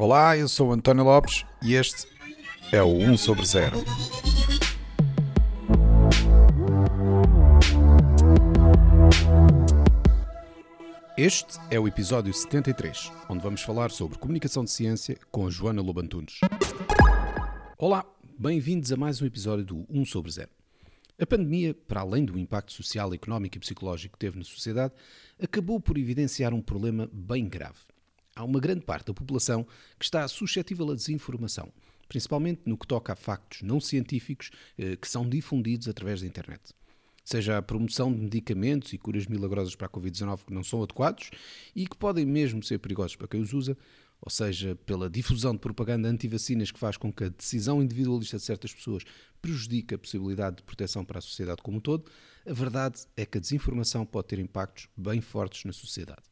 Olá, eu sou António Lopes e este é o 1 sobre 0. Este é o episódio 73, onde vamos falar sobre comunicação de ciência com Joana Lobantunes. Olá, bem-vindos a mais um episódio do 1 sobre 0. A pandemia, para além do impacto social, económico e psicológico que teve na sociedade, acabou por evidenciar um problema bem grave. Há uma grande parte da população que está suscetível à desinformação, principalmente no que toca a factos não científicos eh, que são difundidos através da internet. Seja a promoção de medicamentos e curas milagrosas para a Covid-19 que não são adequados e que podem mesmo ser perigosos para quem os usa, ou seja, pela difusão de propaganda anti-vacinas que faz com que a decisão individualista de certas pessoas prejudique a possibilidade de proteção para a sociedade como um todo, a verdade é que a desinformação pode ter impactos bem fortes na sociedade.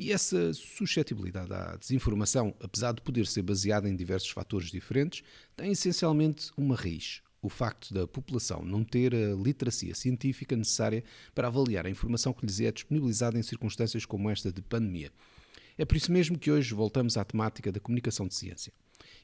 E essa suscetibilidade à desinformação, apesar de poder ser baseada em diversos fatores diferentes, tem essencialmente uma raiz, o facto da população não ter a literacia científica necessária para avaliar a informação que lhes é disponibilizada em circunstâncias como esta de pandemia. É por isso mesmo que hoje voltamos à temática da comunicação de ciência.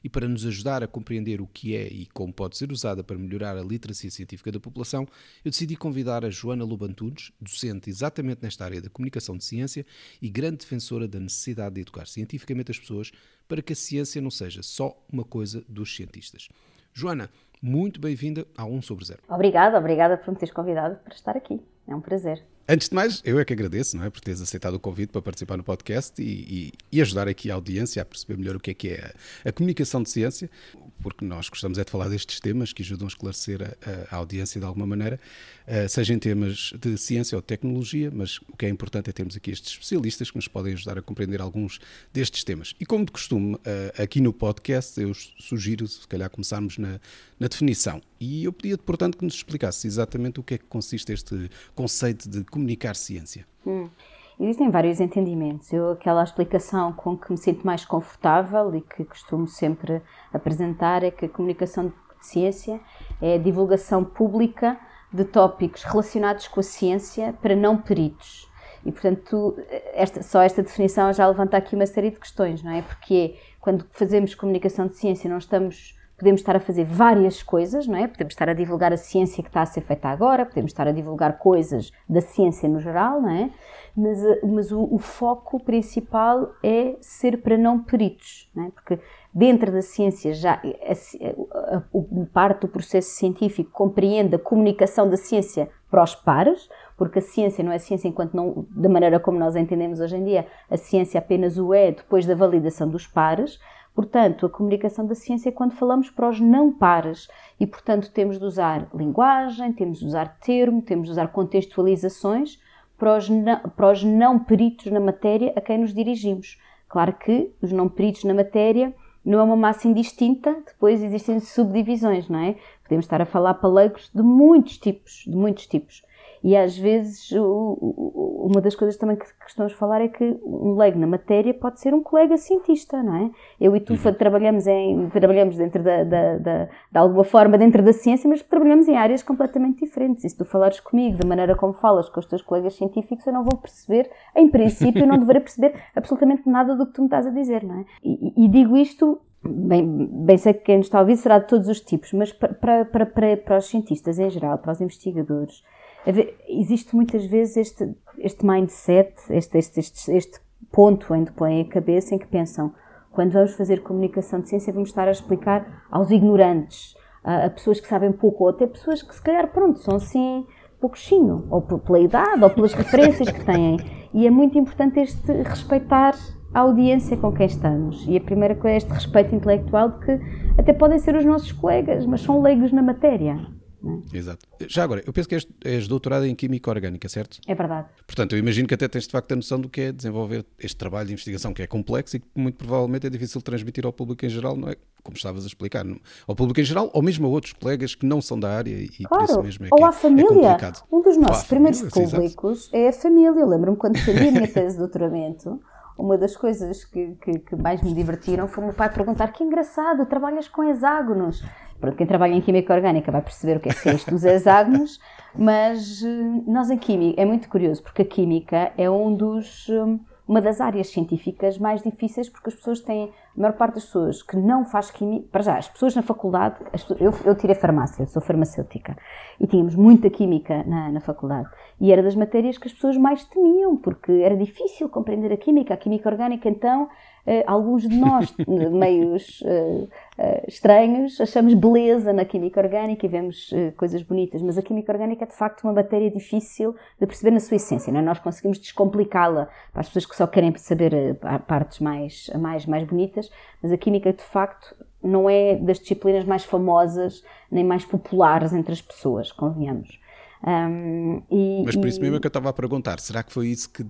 E para nos ajudar a compreender o que é e como pode ser usada para melhorar a literacia científica da população, eu decidi convidar a Joana Lobantunes, docente exatamente nesta área da comunicação de ciência e grande defensora da necessidade de educar cientificamente as pessoas para que a ciência não seja só uma coisa dos cientistas. Joana, muito bem-vinda ao 1 sobre 0. Obrigada, obrigada por me teres convidado para estar aqui. É um prazer. Antes de mais, eu é que agradeço não é, por teres aceitado o convite para participar no podcast e, e, e ajudar aqui a audiência a perceber melhor o que é que é a, a, comunicação de ciência, porque nós gostamos é de falar destes temas que ajudam a esclarecer a, a audiência de alguma maneira, uh, seja em temas de ciência ou tecnologia, mas o que é importante é termos aqui estes especialistas que nos podem ajudar a compreender alguns destes temas. E como de costume, uh, aqui no podcast eu sugiro, se calhar, começarmos na, na definição. E eu pedia-te, portanto, que nos explicasse exatamente o que é que consiste este conceito de comunicar ciência. Hum. Existem vários entendimentos. Eu, aquela explicação com que me sinto mais confortável e que costumo sempre apresentar é que a comunicação de ciência é a divulgação pública de tópicos relacionados com a ciência para não peritos. E, portanto, esta, só esta definição já levanta aqui uma série de questões, não é? Porque quando fazemos comunicação de ciência não estamos podemos estar a fazer várias coisas, não é? Podemos estar a divulgar a ciência que está a ser feita agora, podemos estar a divulgar coisas da ciência no geral, não é? Mas, eh, mas o, o foco principal é ser para não peritos, não é? Porque dentro da ciência já a, a, a, parte do processo científico compreende a comunicação da ciência para os pares, porque a ciência não é ciência enquanto não, da maneira como nós entendemos hoje em dia, a ciência apenas o é depois da validação dos pares, Portanto, a comunicação da ciência é quando falamos para os não pares e, portanto, temos de usar linguagem, temos de usar termo, temos de usar contextualizações para os não, para os não peritos na matéria a quem nos dirigimos. Claro que os não peritos na matéria não é uma massa indistinta, depois existem subdivisões, não é? Podemos estar a falar para leigos de muitos tipos, de muitos tipos. E às vezes uma das coisas também que costumamos falar é que um leigo na matéria pode ser um colega cientista, não é? Eu e tu uhum. trabalhamos, em, trabalhamos dentro da, da, da, de alguma forma dentro da ciência, mas trabalhamos em áreas completamente diferentes. E se tu falares comigo da maneira como falas com os teus colegas científicos, eu não vou perceber, em princípio, eu não deverei perceber absolutamente nada do que tu me estás a dizer, não é? E, e digo isto Bem, bem sei que quem nos está a ouvir será de todos os tipos, mas para, para, para, para os cientistas em geral, para os investigadores, existe muitas vezes este, este mindset, este, este, este, este ponto onde põem a cabeça em que pensam quando vamos fazer comunicação de ciência vamos estar a explicar aos ignorantes, a, a pessoas que sabem pouco, ou até pessoas que se calhar, pronto, são assim pouquinho, ou pela idade, ou pelas referências que têm. E é muito importante este respeitar a audiência com quem estamos. E a primeira coisa é este respeito intelectual de que até podem ser os nossos colegas, mas são leigos na matéria. É? Exato. Já agora, eu penso que és, és doutorado em Química Orgânica, certo? É verdade. Portanto, eu imagino que até tens de facto a noção do que é desenvolver este trabalho de investigação que é complexo e que muito provavelmente é difícil de transmitir ao público em geral, não é? Como estavas a explicar, ao público em geral ou mesmo a outros colegas que não são da área e claro. por isso mesmo é ou que à é, família. é. Um dos nossos primeiros família, públicos é a família. Eu lembro-me quando fazia a minha tese de doutoramento uma das coisas que, que, que, mais me divertiram foi o meu pai perguntar que engraçado, trabalhas com hexágonos. Pronto, quem trabalha em Química Orgânica vai perceber o que é, que é isto dos hexágonos, mas eh, nós em Química, é muito curioso, porque a Química é um dos, eh, uma das áreas científicas mais difíceis porque as pessoas têm a maior parte das pessoas que não faz química, para já, as pessoas na faculdade, pessoas, eu, eu tirei farmácia, eu sou farmacêutica, e tínhamos muita química na, na faculdade, e era das matérias que as pessoas mais temiam, porque era difícil compreender a química, a química orgânica, então alguns de nós, meios uh, uh, estranhos, achamos beleza na química orgânica e vemos coisas bonitas, mas a química orgânica é de facto uma matéria difícil de perceber na sua essência. Não é? Nós conseguimos descomplicá-la para as pessoas que só querem saber partes mais, mais, mais bonitas, mas a química de facto não é das disciplinas mais famosas nem mais populares entre as pessoas, convenhamos. Um, e, mas por isso mesmo é que eu estava a perguntar: será que foi isso que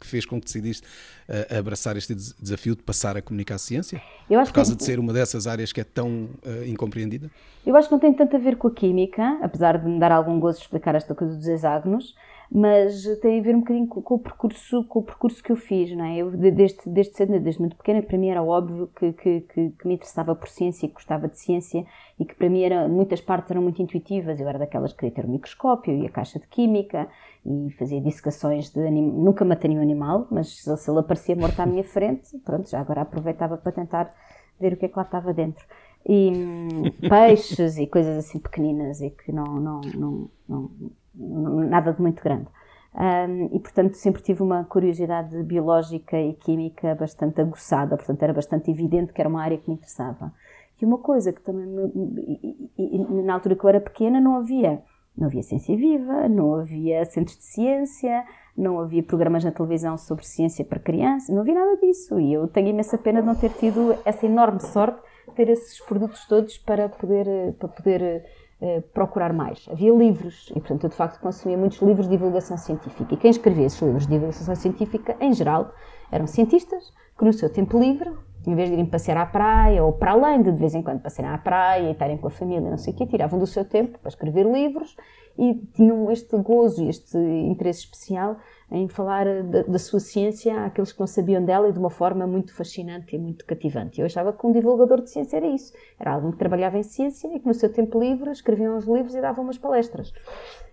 que fez com que decidiste uh, abraçar este desafio de passar a comunicar a ciência? Por causa que... de ser uma dessas áreas que é tão uh, incompreendida? Eu acho que não tem tanto a ver com a química, apesar de me dar algum gozo explicar esta coisa dos hexágonos, mas tem a ver um bocadinho com, com, o percurso com o percurso que eu fiz, não é? Eu, desde, desde cedo, desde muito pequena, para mim era óbvio que, que, que, que, me interessava por ciência e gostava de ciência e que para mim era, muitas partes eram muito intuitivas. Eu era daquelas que queria ter o microscópio e a caixa de química e fazia dissecações de anim... nunca matei nenhum animal, mas se ele aparecia morto à minha frente, pronto, já agora aproveitava para tentar ver o que é que lá estava dentro e hum, peixes e coisas assim pequeninas e que não, não, não, não nada de muito grande. Um, e, portanto, sempre tive uma curiosidade biológica e química bastante aguçada, portanto, era bastante evidente que era uma área que me interessava. E uma coisa que também, me, e, e, na altura que eu era pequena, não havia. Não havia ciência viva, não havia centros de ciência, não havia programas na televisão sobre ciência para crianças, não havia nada disso. E eu tenho imensa pena de não ter tido essa enorme sorte de ter esses produtos todos para poder, para poder eh, procurar mais. Havia livros, e portanto eu de facto consumia muitos livros de divulgação científica. E quem escrevia esses livros de divulgação científica, em geral, eram cientistas que no seu tempo livre, em vez de irem passear à praia, ou para além de de vez em quando passearem à praia e estarem com a família, não sei o quê, tiravam do seu tempo para escrever livros e tinham este gozo, este interesse especial em falar da, da, sua ciência àqueles que não sabiam dela e de uma forma muito fascinante e muito cativante. Eu achava que um divulgador de ciência era isso. Era alguém que trabalhava em ciência e que no seu tempo livre escrevia uns livros e dava umas palestras.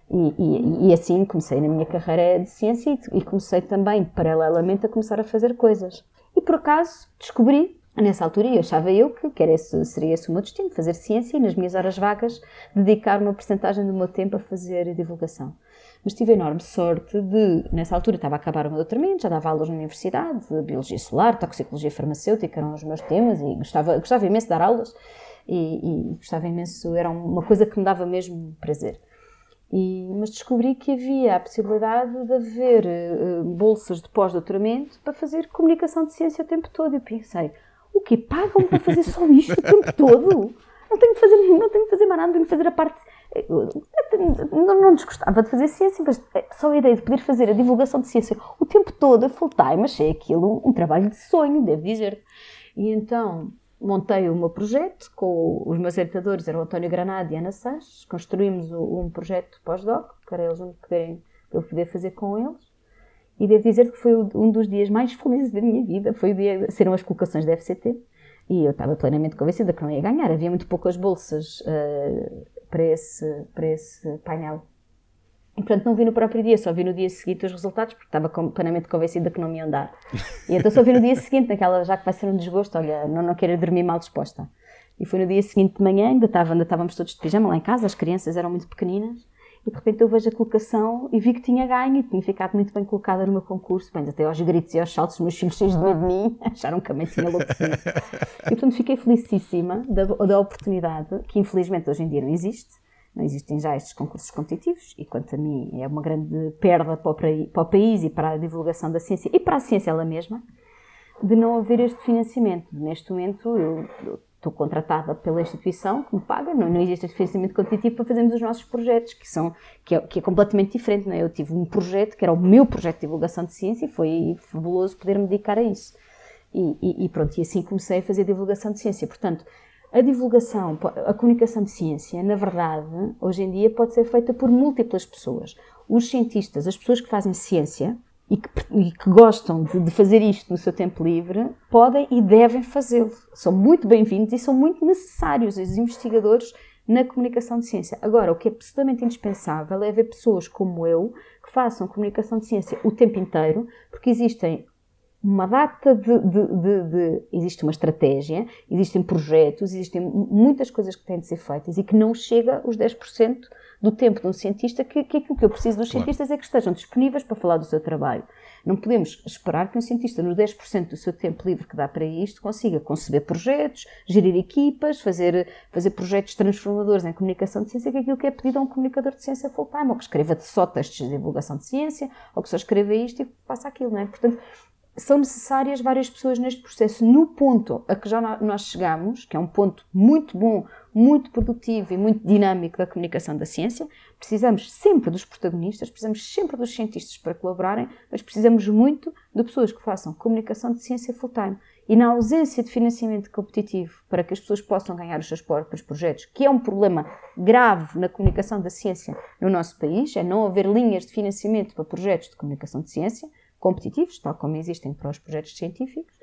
E, e, e assim comecei na minha carreira de ciência e, e comecei também, paralelamente, a começar a fazer coisas. E por acaso descobri Nessa altura, eu achava eu que, que esse, seria esse o meu destino, fazer ciência e nas minhas horas vagas dedicar uma porcentagem do meu tempo a fazer divulgação mas tive a enorme sorte de, nessa altura estava a acabar o meu doutoramento, já dava aulas na universidade, de biologia solar, toxicologia farmacêutica, eram os meus temas e gostava, gostava imenso de dar aulas e, e gostava imenso, era uma coisa que me dava mesmo prazer. E, mas descobri que havia a possibilidade de haver uh, bolsas de pós-doutoramento para fazer comunicação de ciência o tempo todo. E pensei, o quê? Pagam para fazer só isto o tempo todo? Não tenho que fazer, não tenho que fazer mais nada, tenho que fazer a parte não, não desgostava de fazer ciência, mas só a ideia de poder fazer a divulgação de ciência o tempo todo, full time, achei aquilo um, trabalho de sonho, devo dizer. E então montei o meu projeto com os meus orientadores, eram António Granada e Ana Sanches, construímos um projeto pós-doc para eles poderem, eu poder fazer com eles. E devo dizer que foi um dos dias mais felizes da minha vida, foi o dia, serão as colocações da FCT, e eu estava plenamente convencida que não ia ganhar, havia muito poucas bolsas uh, para esse, para esse painel. E, portanto, não vi no próprio dia, só vi no dia seguinte os resultados, porque estava plenamente convencida que não me iam dar. E então só vi no dia seguinte, naquela, já que vai ser um desgosto, olha, não, não quero dormir mal disposta. E foi no dia seguinte de manhã, ainda, estava, ainda estávamos todos de pijama lá em casa, as crianças eram muito pequeninas, e de repente eu vejo a colocação e vi que tinha ganho e tinha ficado muito bem colocada no meu concurso. Bem, até aos gritos e aos saltos, os meus filhos cheios de medo de mim, acharam que a mãe tinha enlouquecido. e portanto fiquei felicíssima da, da oportunidade, que infelizmente hoje em dia não existe, não existem já estes concursos competitivos e, quanto a mim, é uma grande perda para o, para o, país e para a divulgação da ciência e para a ciência ela mesma, de não haver este financiamento. Neste momento, eu, eu estou contratada pela instituição que me paga, não, não existe financiamento competitivo para fazermos os nossos projetos, que, são, que, é, que é completamente diferente. Não é? Eu tive um projeto que era o meu projeto de divulgação de ciência e foi fabuloso poder me dedicar a isso. E, e, e pronto, e assim comecei a fazer divulgação de ciência. Portanto, a divulgação, a comunicação de ciência, na verdade, hoje em dia pode ser feita por múltiplas pessoas. Os cientistas, as pessoas que fazem ciência e que, e que gostam de, de, fazer isto no seu tempo livre, podem e devem fazê-lo. São muito bem-vindos e são muito necessários os investigadores na comunicação de ciência. Agora, o que é absolutamente indispensável é haver pessoas como eu que façam comunicação de ciência o tempo inteiro, porque existem uma data de, de, de, de, Existe uma estratégia, existem projetos, existem muitas coisas que têm de ser feitas e que não chega os 10% do tempo de um cientista, que, que aquilo que eu preciso dos claro. cientistas é que estejam disponíveis para falar do seu trabalho. Não podemos esperar que um cientista, no 10% do seu tempo livre que dá para isto, consiga conceber projetos, gerir equipas, fazer, fazer projetos transformadores em comunicação de ciência, que é aquilo que é pedido a um comunicador de ciência full-time, ou que escreva só textos de divulgação de ciência, ou que só escreva isto e faça aquilo, não é? Portanto, são necessárias várias pessoas neste processo. No ponto a que já nós chegamos, que é um ponto muito bom, muito produtivo e muito dinâmico da comunicação da ciência, precisamos sempre dos protagonistas, precisamos sempre dos cientistas para colaborarem, mas precisamos muito de pessoas que façam comunicação de ciência full-time. E na ausência de financiamento competitivo para que as pessoas possam ganhar os seus próprios projetos, que é um problema grave na comunicação da ciência no nosso país, é não haver linhas de financiamento para projetos de comunicação de ciência, competitivos, tal como existem para os projetos científicos,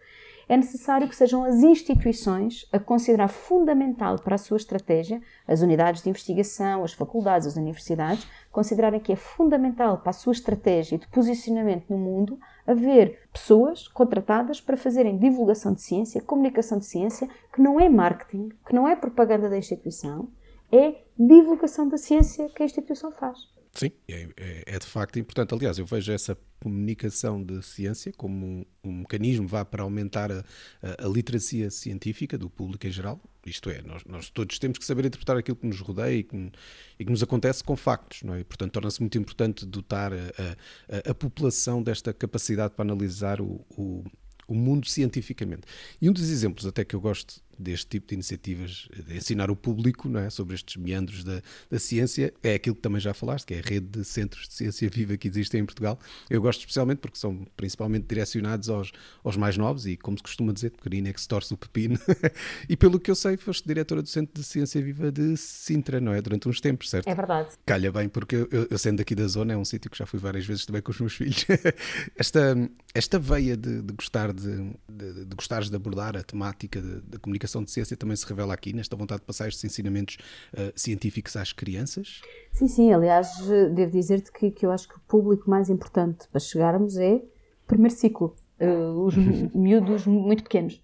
é necessário que sejam as instituições a considerar fundamental para a sua estratégia, as unidades de investigação, as faculdades, as universidades, considerarem que é fundamental para a sua estratégia de posicionamento no mundo haver pessoas contratadas para fazerem divulgação de ciência, comunicação de ciência, que não é marketing, que não é propaganda da instituição, é divulgação da ciência que a instituição faz. Sim, é, é, é, de facto importante. Aliás, eu vejo essa comunicação de ciência como um, um mecanismo vá para aumentar a, a, a, literacia científica do público em geral. Isto é, nós, nós, todos temos que saber interpretar aquilo que nos rodeia e que, e que nos acontece com factos, não é? E, portanto, torna-se muito importante dotar a, a, população desta capacidade para analisar o, o o mundo cientificamente. E um dos exemplos até que eu gosto deste tipo de iniciativas, de ensinar o público não é, sobre estes meandros da, da ciência, é aquilo que também já falaste, que é a rede de centros de ciência viva que existe em Portugal. Eu gosto especialmente porque são principalmente direcionados aos, aos mais novos e, como se costuma dizer, pequenino é que se torce o pepino. e pelo que eu sei, foste diretora do Centro de Ciência Viva de Sintra, não é? Durante uns tempos, certo? É verdade. Calha bem, porque eu, eu sendo aqui da zona, é um sítio que já fui várias vezes também com os meus filhos. esta, esta veia de, de gostar de, de, de gostares de abordar a temática da comunicação de ciência também se revela aqui, nesta vontade de passar estes ensinamentos uh, científicos às crianças? Sim, sim. Aliás, devo dizer-te que, que eu acho que o público mais importante para chegarmos é o primeiro ciclo, uh, os miúdos muito pequenos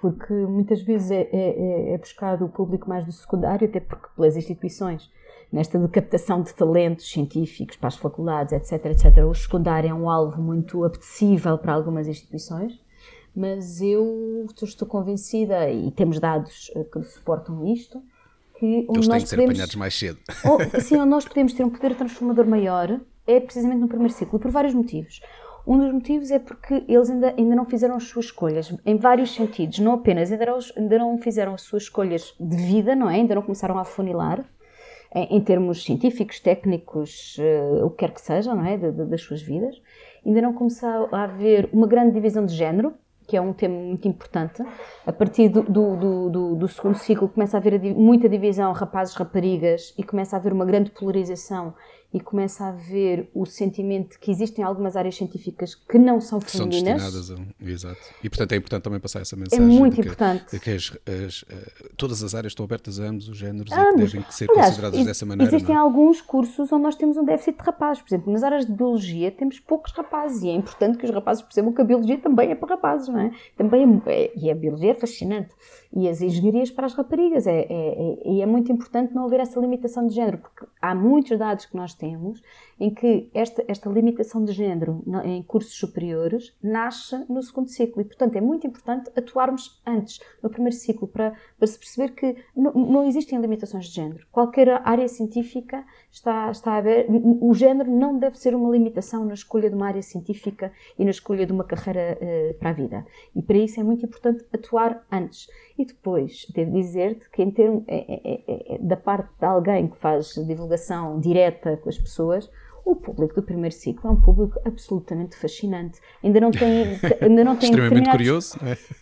porque muitas vezes é, é, é, é buscado o público mais do secundário, até porque pelas instituições nesta de captação de talentos científicos para as faculdades, etc, etc. O secundário é um alvo muito apetecível para algumas instituições, mas eu estou convencida, e temos dados eh, que suportam isto, que onde Eles nós têm que ser podemos, apanhados mais cedo. Ou, sim, onde nós podemos ter um poder transformador maior é precisamente no primeiro ciclo, por vários motivos. Um dos motivos é porque eles ainda, ainda não fizeram as suas escolhas, em vários sentidos, não apenas, ainda não, ainda não fizeram as suas escolhas de vida, não é? Ainda não começaram a afunilar, em termos científicos, técnicos, uh, o que quer que seja, não é? De, de, das suas vidas. Ainda não começou a haver uma grande divisão de género, que é um tema muito importante. A partir do, do, do, do segundo ciclo começa a haver muita divisão rapazes-raparigas e começa a haver uma grande polarização e começa a haver o sentimento que existem algumas áreas científicas que não são femininas. São destinadas a, exato. E portanto é importante também passar essa é mensagem. É muito de que, importante. De que as, as, eh, todas as áreas estão abertas a ambos os géneros ambos. e que devem ser Aliás, consideradas dessa maneira. Existem não? É? alguns cursos onde nós temos um déficit de rapazes. Por exemplo, nas áreas de biologia temos poucos rapazes e é importante que os rapazes percebam que a biologia também é para rapazes, não é? Também é, é, e a biologia é fascinante. E as engenharias para as raparigas. É, é, é, e é muito importante não haver essa limitação de género, porque há muitos dados que nós temos temos em que esta, esta limitação de género em cursos superiores nasce no segundo ciclo e, portanto, é muito importante atuarmos antes, no primeiro ciclo, para, para se perceber que não, não existem limitações de género. Qualquer área científica está, está aberta, o género não deve ser uma limitação na escolha de uma área científica e na escolha de uma carreira uh, para a vida. E para isso é muito importante atuar antes. E depois, devo dizer-te que, em termos, é, é, é, é da parte de alguém que faz divulgação direta com as pessoas, o público do primeiro ciclo é um público absolutamente fascinante. Ainda não tem. Ainda não tem Extremamente curioso.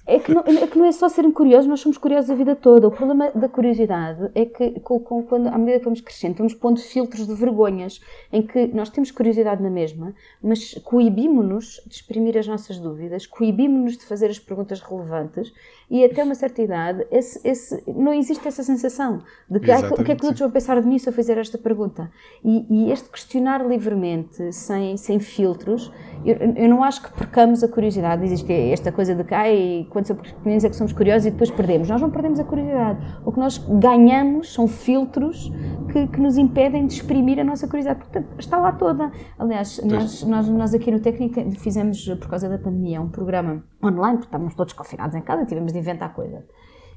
É? é, que não, é que não é só serem curiosos, nós somos curiosos a vida toda. O problema da curiosidade é que, com, com, quando, à medida que vamos crescendo, vamos pondo filtros de vergonhas em que nós temos curiosidade na mesma, mas coibimos-nos de exprimir as nossas dúvidas, coibimos-nos de fazer as perguntas relevantes E até uma certa idade, esse, esse, não existe essa sensação de que ah, o que é que os outros vão pensar de mim se eu fizer esta pergunta. E, e este questionar livremente, sem, sem filtros, eu, eu, não acho que percamos a curiosidade. Existe esta coisa de que, ai, quando somos é que somos curiosos e depois perdemos. Nós não perdemos a curiosidade. O que nós ganhamos são filtros que, que nos impedem de exprimir a nossa curiosidade. Portanto, está lá toda. Aliás, nós, nós, nós aqui no Técnico fizemos, por causa da pandemia, um programa online, porque estávamos todos confinados em casa, tivemos de inventar coisa.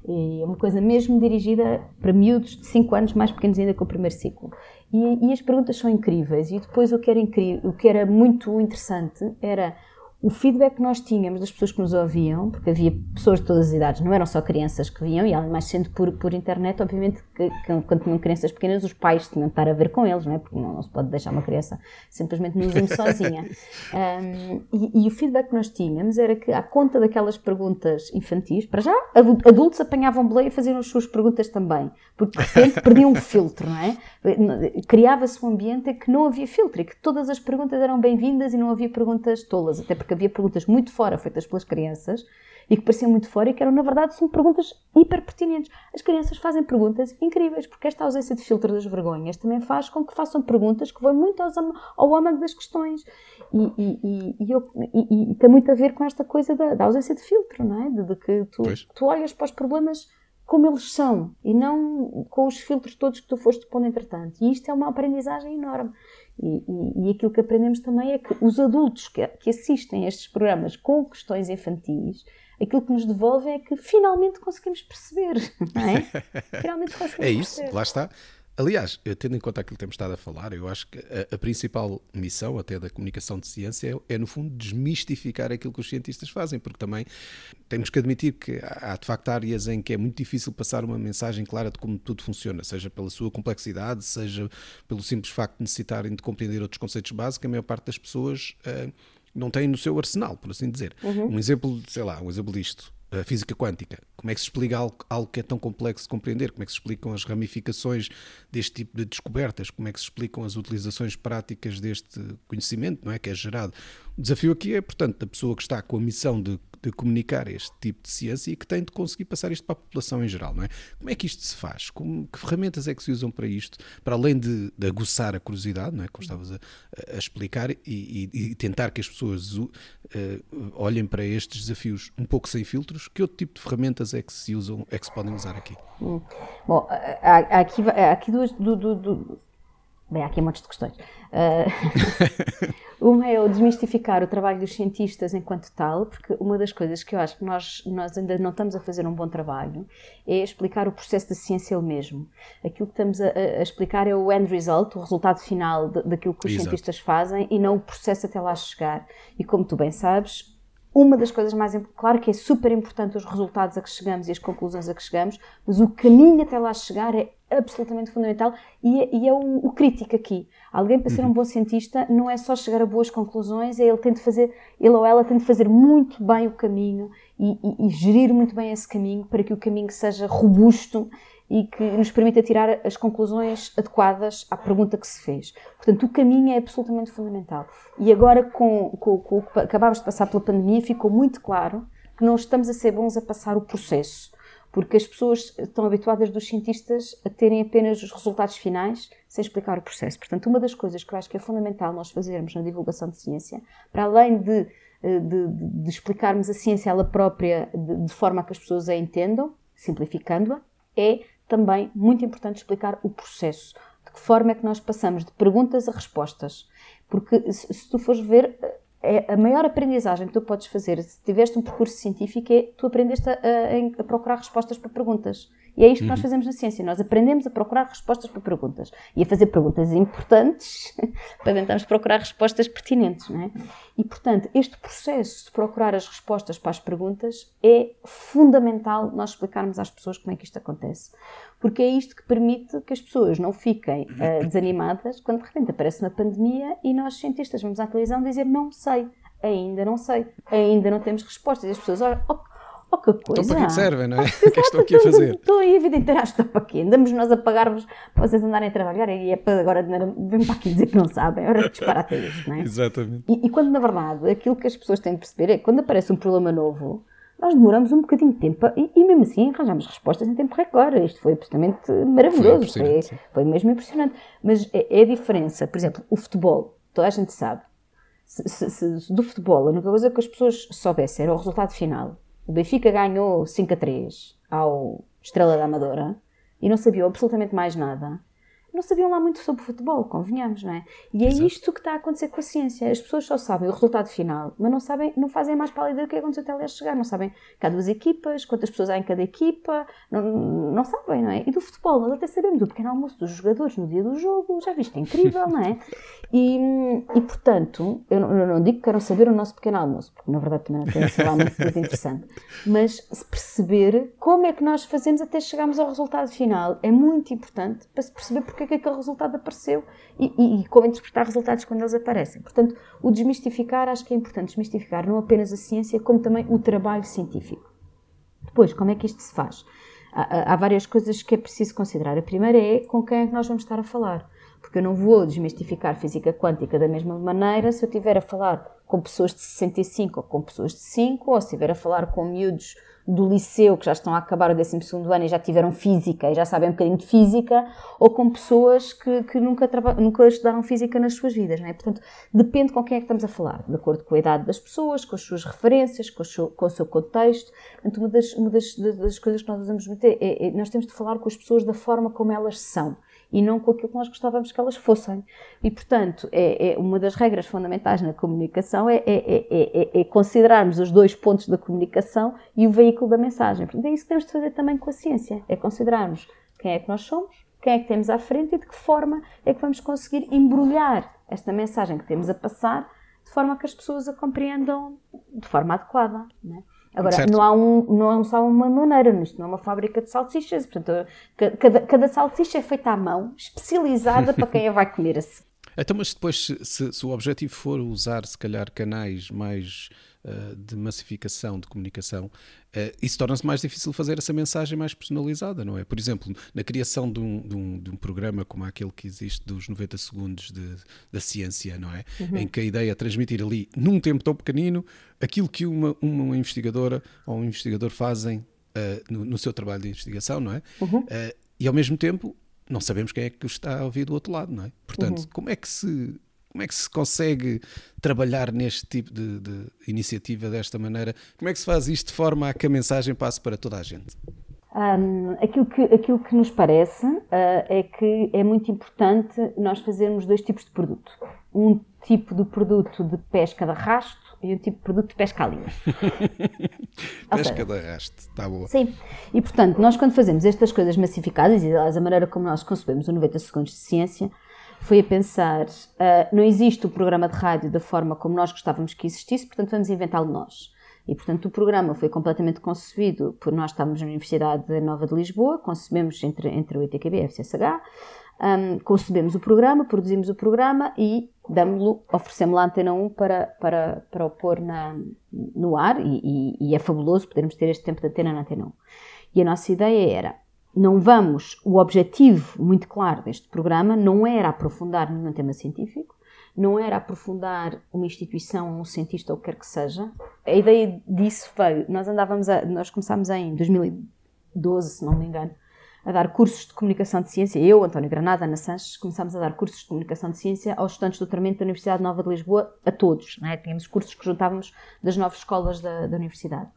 E é uma coisa mesmo dirigida para miúdos de 5 anos, mais pequenos ainda que o primeiro ciclo. E, e as perguntas são incríveis. E depois o que era, incrível, o que era muito interessante era o feedback que nós tínhamos das pessoas que nos ouviam, porque havia pessoas de todas as idades, não eram só crianças que vinham, e além mais sendo por, por internet, obviamente que, que, quando tinham crianças pequenas, os pais tinham de estar a ver com eles, não é? porque não, não se pode deixar uma criança simplesmente no Zoom sozinha. Um, e, e, o feedback que nós tínhamos era que, à conta daquelas perguntas infantis, para já, adultos apanhavam boleia e faziam as suas perguntas também, porque de repente perdiam um filtro, não é? Criava-se um ambiente em que não havia filtro e que todas as perguntas eram bem-vindas e não havia perguntas tolas, até porque havia perguntas muito fora feitas pelas crianças e que pareciam muito fora e que eram, na verdade, são perguntas hiper pertinentes. As crianças fazem perguntas incríveis, porque esta ausência de filtro das vergonhas também faz com que façam perguntas que vão muito aos, ao âmago das questões. E, e, e, eu, e, tem muito a ver com esta coisa da, da ausência de filtro, não é? De, de que tu, tu olhas para os problemas como eles são e não com os filtros todos que tu foste pondo entretanto. E isto é uma aprendizagem enorme. E, e, e, aquilo que aprendemos também é que os adultos que, que, assistem a estes programas com questões infantis, aquilo que nos devolvem é que finalmente conseguimos perceber, não é? Finalmente conseguimos é isso, perceber. lá está. Aliás, tendo em conta aquilo que temos estado a falar, eu acho que a, a principal missão até da comunicação de ciência é, é, no fundo, desmistificar aquilo que os cientistas fazem, porque também temos que admitir que há, de facto áreas em que é muito difícil passar uma mensagem clara de como tudo funciona, seja pela sua complexidade, seja pelo simples facto de necessitarem de compreender outros conceitos básicos, a maior parte das pessoas uh, não tem no seu arsenal, por assim dizer. Uhum. Um exemplo, sei lá, um exemplo disto a física quântica. Como é que se explica algo, algo, que é tão complexo de compreender? Como é que se explicam as ramificações deste tipo de descobertas? Como é que se explicam as utilizações práticas deste conhecimento, não é? Que é gerado. O desafio aqui é, portanto, da pessoa que está com a missão de de comunicar este tipo de ciência e que tem de conseguir passar isto para a população em geral, não é? Como é que isto se faz? Como, que ferramentas é que se usam para isto? Para além de, de aguçar a curiosidade, não é? Como estavas a, a explicar, e, e, e, tentar que as pessoas uh, olhem para estes desafios um pouco sem filtros, que outro tipo de ferramentas é que se usam, é que se podem usar aqui? Hum. Bom, há, aqui, há aqui duas. Do... Bem, há aqui um monte de questões. Uh, uma é o desmistificar o trabalho dos cientistas enquanto tal, porque uma das coisas que eu acho que nós, nós ainda não estamos a fazer um bom trabalho é explicar o processo da ciência ele mesmo. Aquilo que estamos a, a explicar é o end result, o resultado final de, daquilo que os Exato. cientistas fazem e não o processo até lá chegar. E como tu bem sabes, uma das coisas mais claro que é super importante os resultados a que chegamos e as conclusões a que chegamos, mas o caminho até lá chegar é absolutamente fundamental e é, e é o, o, crítico aqui. Alguém para ser um uhum. bom cientista não é só chegar a boas conclusões, é ele tem de fazer, ele ou ela tem de fazer muito bem o caminho e, e, e gerir muito bem esse caminho para que o caminho seja robusto e que nos permita tirar as conclusões adequadas à pergunta que se fez. Portanto, o caminho é absolutamente fundamental. E agora, com, com, com o que acabámos de passar pela pandemia, ficou muito claro que não estamos a ser bons a passar o processo porque as pessoas estão habituadas dos cientistas a terem apenas os resultados finais sem explicar o processo. Portanto, uma das coisas que eu acho que é fundamental nós fazermos na divulgação de ciência, para além de, eh, de, de explicarmos a ciência ela própria de, de forma a que as pessoas a entendam, simplificando-a, é também muito importante explicar o processo. De que forma é que nós passamos de perguntas a respostas. Porque se, se tu fores ver, é a maior aprendizagem que tu podes fazer se tiveste um percurso científico é tu aprendeste a, a, a procurar respostas para perguntas. E é isto que nós uhum. fazemos na ciência. Nós aprendemos a procurar respostas para perguntas e a fazer perguntas importantes para tentarmos procurar respostas pertinentes. Não é? E, portanto, este processo de procurar as respostas para as perguntas é fundamental nós explicarmos às pessoas como é que isto acontece. Porque é isto que permite que as pessoas não fiquem uh, desanimadas quando de repente aparece uma pandemia e nós, cientistas, vamos à televisão dizer não sei, ainda não sei, ainda não temos respostas. E as pessoas, olham, oh, Oh, que coisa. Então para que servem, não é? O que é que estou aqui a fazer? Estou aí a vida inteira, estou para aqui. Andamos nós a pagar-vos para vocês andarem a trabalhar e é para agora vem para aqui dizer que não sabem. Ora, disparate isto, não é? Exatamente. E, e, quando, na verdade, aquilo que as pessoas têm de perceber é que quando aparece um problema novo, nós demoramos um bocadinho de tempo e, e mesmo assim arranjamos respostas em tempo recorde. Isto foi absolutamente maravilhoso, foi, foi, foi, mesmo impressionante. Mas é, é, a diferença, por exemplo, o futebol, toda a gente sabe, se, se, se, do futebol a única coisa que as pessoas soubessem era o resultado final. O Benfica ganhou 5 a 3 ao Estrela da Amadora e não sabiam absolutamente mais nada não sabiam lá muito sobre futebol, convenhamos, não é? E é Exato. isto que está a acontecer com a ciência. As pessoas só sabem o resultado final, mas não sabem, não fazem mais pálida do que aconteceu até a chegar. Não sabem que há duas equipas, quantas pessoas há em cada equipa, não, não sabem, não é? E do futebol, nós até sabemos o pequeno almoço dos jogadores no dia do jogo, já viste, é incrível, não é? E, e portanto, eu não, eu não digo que quero saber o nosso pequeno almoço, porque na verdade também não tem lá muito, muito interessante, mas perceber como é que nós fazemos até chegarmos ao resultado final é muito importante para se perceber porque é que aquele resultado apareceu e, e, e, como interpretar resultados quando eles aparecem. Portanto, o desmistificar, acho que é importante desmistificar não apenas a ciência, como também o trabalho científico. Depois, como é que isto se faz? Há, há várias coisas que é preciso considerar. A primeira é com quem é que nós vamos estar a falar. Porque eu não vou desmistificar física quântica da mesma maneira se eu estiver a falar com pessoas de 65 ou com pessoas de 5, ou se estiver a falar com miúdos do liceu que já estão a acabar o 12 ano e já tiveram física e já sabem um bocadinho de física, ou com pessoas que, que nunca, nunca estudaram física nas suas vidas. Não é? Portanto, depende com quem é que estamos a falar, de acordo com a idade das pessoas, com as suas referências, com o seu, com o seu contexto. Portanto, uma das, uma das, das coisas que nós usamos muito é, é, é nós temos de falar com as pessoas da forma como elas são e não com aquilo que nós gostávamos que elas fossem. E, portanto, é, é uma das regras fundamentais na comunicação é, é, é, considerarmos os dois pontos da comunicação e o veículo da mensagem. Portanto, é isso que temos de fazer também com a ciência, é considerarmos quem é que nós somos, quem é que temos à frente e de que forma é que vamos conseguir embrulhar esta mensagem que temos a passar de forma que as pessoas a compreendam de forma adequada. Não é? Agora, não há, um, não há só uma maneira, isto não é uma fábrica de salsichas, portanto, cada, cada salsicha é feita à mão, especializada para quem a vai comer assim. Então, mas depois, se, se, se, o objetivo for usar, se calhar, canais mais uh, de massificação de comunicação, uh, isso torna-se mais difícil fazer essa mensagem mais personalizada, não é? Por exemplo, na criação de um, de um, de um programa como aquele que existe dos 90 segundos de, da ciência, não é? Uhum. Em que a ideia é transmitir ali, num tempo tão pequenino, aquilo que uma, uma investigadora ou um investigador fazem uh, no, no, seu trabalho de investigação, não é? Uhum. e ao mesmo tempo não sabemos quem é que está a ouvir do outro lado, não é? Portanto, uhum. como é que se como é que se consegue trabalhar neste tipo de, de, iniciativa desta maneira? Como é que se faz isto de forma a que a mensagem passe para toda a gente? Um, aquilo, que, aquilo que nos parece uh, é que é muito importante nós fazermos dois tipos de produto. Um tipo de produto de pesca de arrasto e um tipo de produto de pesca à linha. pesca de arrasto, está boa. Sim, e portanto, nós quando fazemos estas coisas massificadas, e a maneira como nós concebemos o 90 Segundos de Ciência, foi a pensar, uh, não existe o programa de rádio da forma como nós gostávamos que existisse, portanto vamos inventá-lo nós. E, portanto, o programa foi completamente concebido por nós estávamos na Universidade Nova de Lisboa, concebemos entre, entre o ITQB e a FCSH, um, concebemos o programa, produzimos o programa e damos-lo, oferecemos lá a Antena 1 para, para, para o pôr na, no ar e, e, e, é fabuloso podermos ter este tempo de antena na Antena 1. E a nossa ideia era, não vamos, o objetivo muito claro deste programa não era aprofundar nenhum tema científico, não era aprofundar uma instituição, um cientista ou o que quer que seja. A ideia disso veio, nós andávamos, a, nós começámos em 2012, se não me engano, a dar cursos de comunicação de ciência. Eu, António Granada, Ana Sanches, começámos a dar cursos de comunicação de ciência aos estudantes do doutoramento da Universidade Nova de Lisboa, a todos. É? Tínhamos cursos que juntávamos das nove escolas da, da universidade.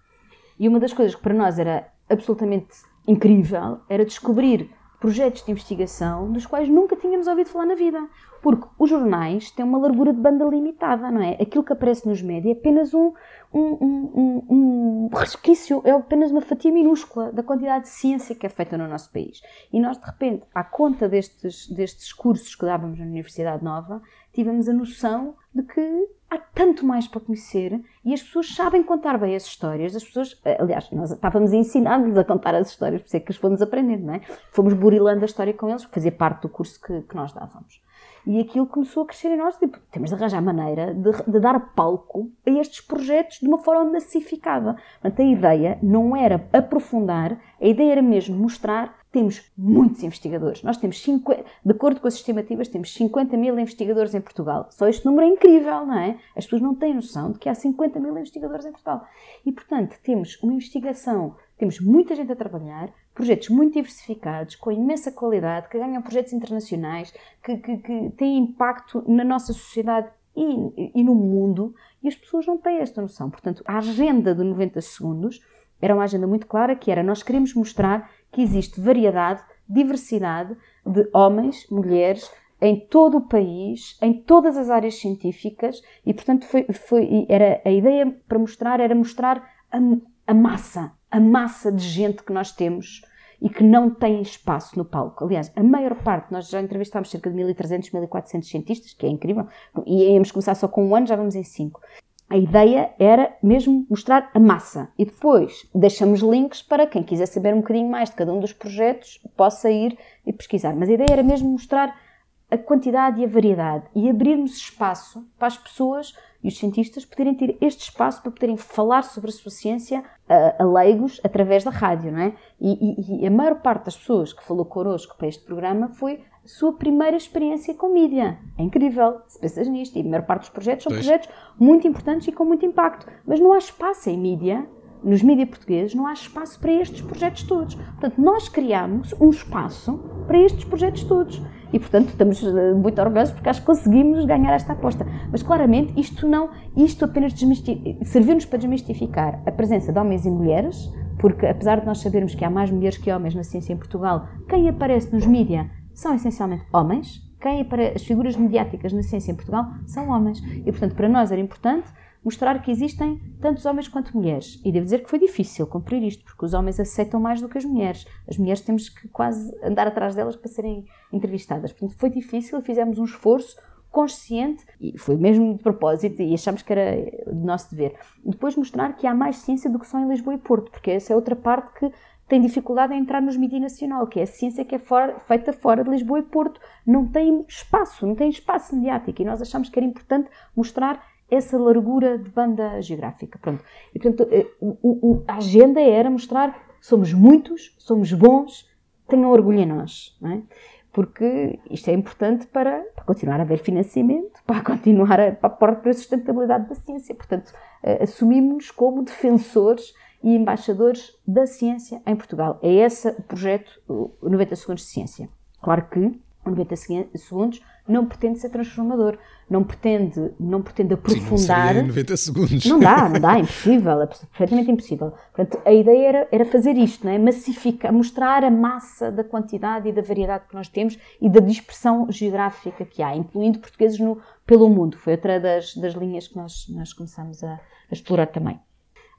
E uma das coisas que para nós era absolutamente incrível era descobrir projetos de investigação dos quais nunca tínhamos ouvido falar na vida. Porque os jornais têm uma largura de banda limitada, não é? Aquilo que aparece nos médias é apenas um, um, um, um, resquício, é apenas uma fatia minúscula da quantidade de ciência que é feita no nosso país. E nós, de repente, à conta destes, destes cursos que dávamos na Universidade Nova, tivemos a noção de que tanto mais para conhecer e as pessoas sabem contar bem as histórias. As pessoas, aliás, nós estávamos ensinando-lhes a contar as histórias, por isso é que as fomos aprendendo, não é? Fomos burilando a história com eles, fazia parte do curso que, que nós dávamos. E aquilo começou a crescer em nós, tipo, temos de arranjar maneira de, de, dar palco a estes projetos de uma forma massificada. Portanto, a ideia não era aprofundar, a ideia era mesmo mostrar temos muitos investigadores. Nós temos, 50, de acordo com as estimativas, temos 50 mil investigadores em Portugal. Só este número é incrível, não é? As pessoas não têm noção de que há 50 mil investigadores em Portugal. E, portanto, temos uma investigação, temos muita gente a trabalhar, projetos muito diversificados, com imensa qualidade, que ganham projetos internacionais, que, que, que têm impacto na nossa sociedade e, e, no mundo, e as pessoas não têm esta noção. Portanto, a agenda de 90 segundos era uma agenda muito clara, que era nós queremos mostrar que existe variedade, diversidade de homens, mulheres, em todo o país, em todas as áreas científicas, e portanto foi, foi era a ideia para mostrar era mostrar a, a massa, a massa de gente que nós temos e que não tem espaço no palco. Aliás, a maior parte, nós já entrevistámos cerca de 1.300, 1.400 cientistas, que é incrível, e íamos começar só com um ano, já vamos em cinco. A ideia era mesmo mostrar a massa e depois deixamos links para quem quiser saber um bocadinho mais de cada um dos projetos possa ir e pesquisar. Mas a ideia era mesmo mostrar a quantidade e a variedade e abrirmos espaço para as pessoas e os cientistas poderem ter este espaço para poderem falar sobre a sua ciência a, a leigos através da rádio, não é? E, e, e, a maior parte das pessoas que falou connosco para este programa foi sua primeira experiência com mídia. É incrível, se pensas nisto. E a maior parte dos projetos são pois. projetos muito importantes e com muito impacto. Mas não há espaço em mídia nos mídias portugueses não há espaço para estes projetos todos. Portanto, nós criamos um espaço para estes projetos todos. E, portanto, estamos eh, muito orgulhosos porque acho que conseguimos ganhar esta aposta. Mas, claramente, isto não, isto apenas serviu-nos para desmistificar a presença de homens e mulheres, porque, apesar de nós sabermos que há mais mulheres que homens na ciência em Portugal, quem aparece nos mídias são essencialmente homens, quem aparece, as figuras mediáticas na ciência em Portugal são homens. E, portanto, para nós era importante mostrar que existem tantos homens quanto mulheres. E devo dizer que foi difícil cumprir isto, porque os homens aceitam mais do que as mulheres. As mulheres temos que quase andar atrás delas para serem entrevistadas. Portanto, foi difícil, fizemos um esforço consciente e foi mesmo de propósito e achamos que era de nosso dever. Depois mostrar que há mais ciência do que só em Lisboa e Porto, porque essa é outra parte que tem dificuldade em entrar nos mídias nacional, que é a ciência que é fora, feita fora de Lisboa e Porto. Não tem espaço, não tem espaço mediático e nós achamos que era importante mostrar essa largura de banda geográfica. Pronto. E, portanto, eh, a agenda era mostrar somos muitos, somos bons, tenham orgulho em nós. Não é? Porque isto é importante para, para, continuar a haver financiamento, para continuar a, para a sustentabilidade da ciência. Portanto, eh, assumimos-nos como defensores e embaixadores da ciência em Portugal. É esse o projeto 90 Segundos de Ciência. Claro que 90 segundos não pretende ser transformador, não pretende, não pretende aprofundar. Sim, não 90 segundos. Não dá, não dá, é impossível, é perfeitamente impossível. Portanto, a ideia era, era fazer isto, não é? massificar, mostrar a massa da quantidade e da variedade que nós temos e da dispersão geográfica que há, incluindo portugueses no, pelo mundo. Foi outra das, das linhas que nós, nós começamos a, a explorar também.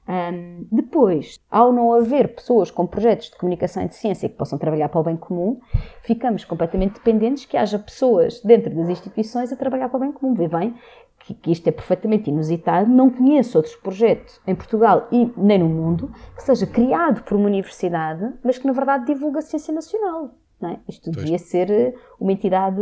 Um, depois, ao não haver pessoas com projetos de comunicação e de ciência que possam trabalhar para o bem comum, ficamos completamente dependentes que haja pessoas dentro das instituições a trabalhar para o bem comum. Vê bem que, que isto é perfeitamente inusitado. Não conheço outros projetos em Portugal e nem no mundo que seja criado por uma universidade, mas que na verdade divulga a ciência nacional. É? Isto pois. devia ser uma entidade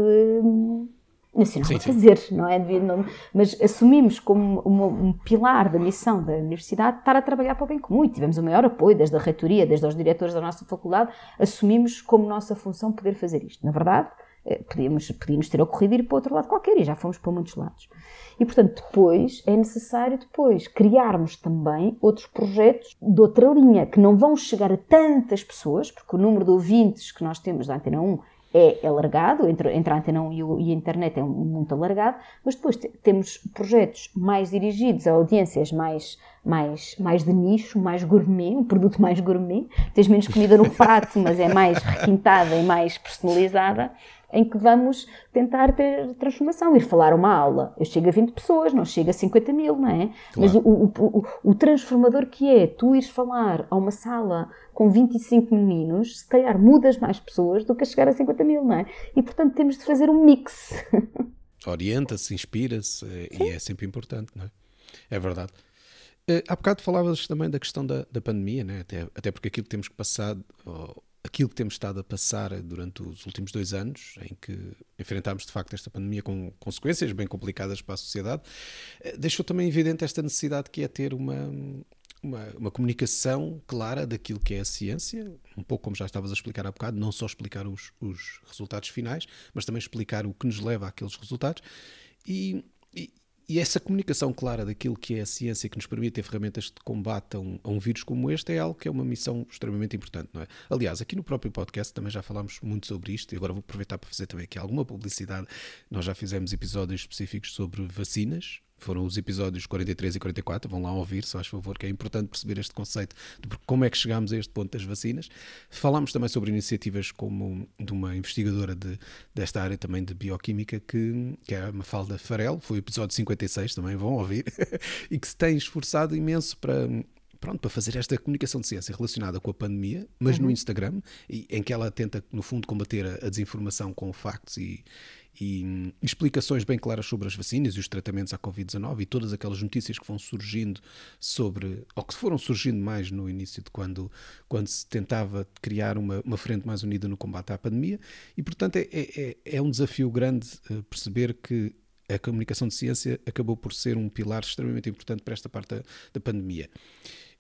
hum, nacional sim, fazer, sim. não é? Não, mas assumimos como um, um, pilar da missão da universidade estar a trabalhar para o bem comum e tivemos o maior apoio desde a reitoria, desde os diretores da nossa faculdade, assumimos como nossa função poder fazer isto. Na verdade, eh, podíamos, podíamos ter ocorrido ir para outro lado qualquer e já fomos para muitos lados. E, portanto, depois é necessário depois criarmos também outros projetos de outra linha, que não vão chegar a tantas pessoas, porque o número de ouvintes que nós temos da Antena 1 é alargado, entre, entre a antena e, o, e, a internet é muito alargado, mas depois temos projetos mais dirigidos a audiências mais, mais, mais de nicho, mais gourmet, um produto mais gourmet, tens menos comida no prato, mas é mais requintada e mais personalizada, em que vamos tentar ter transformação, ir falar uma aula. Eu chego a 20 pessoas, não chego a 50 mil, não é? Claro. Mas o, o, o, o, transformador que é tu ires falar a uma sala com 25 meninos, se calhar mudas mais pessoas do que a chegar a 50 mil, não é? E portanto temos de fazer um mix. Orienta-se, inspira-se eh, e é sempre importante, não é? É verdade. Uh, há bocado falavas também da questão da, da pandemia, né? até, até porque aquilo que temos que passar, aquilo que temos estado a passar durante os últimos dois anos, em que enfrentámos de facto esta pandemia com consequências bem complicadas para a sociedade, eh, deixou também evidente esta necessidade que é ter uma, uma, uma, comunicação clara daquilo que é a ciência, um pouco como já estavas a explicar há bocado, não só explicar os, os resultados finais, mas também explicar o que nos leva àqueles resultados. E, e, e, essa comunicação clara daquilo que é a ciência que nos permite ter ferramentas a um, a um, vírus como este é algo que é uma missão extremamente importante, não é? Aliás, aqui no próprio podcast também já falámos muito sobre isto e agora vou aproveitar para fazer também aqui alguma publicidade. Nós já fizemos episódios específicos sobre vacinas, foram os episódios 43 e 44, vão lá ouvir, se faz favor, que é importante perceber este conceito de como é que chegámos a este ponto das vacinas. Falámos também sobre iniciativas como de uma investigadora de, desta área também de bioquímica, que, que é a Mafalda Farel, foi o episódio 56, também vão ouvir, e que se tem esforçado imenso para pronto, para fazer esta comunicação de ciência relacionada com a pandemia, mas uhum. no Instagram, em que ela tenta, no fundo, combater a, a desinformação com factos e, e explicações bem claras sobre as vacinas e os tratamentos à Covid-19 e todas aquelas notícias que vão surgindo sobre, ou que foram surgindo mais no início de quando, quando se tentava criar uma, uma frente mais unida no combate à pandemia. E, portanto, é, é, é um desafio grande uh, perceber que a comunicação de ciência acabou por ser um pilar extremamente importante para esta parte da, da pandemia.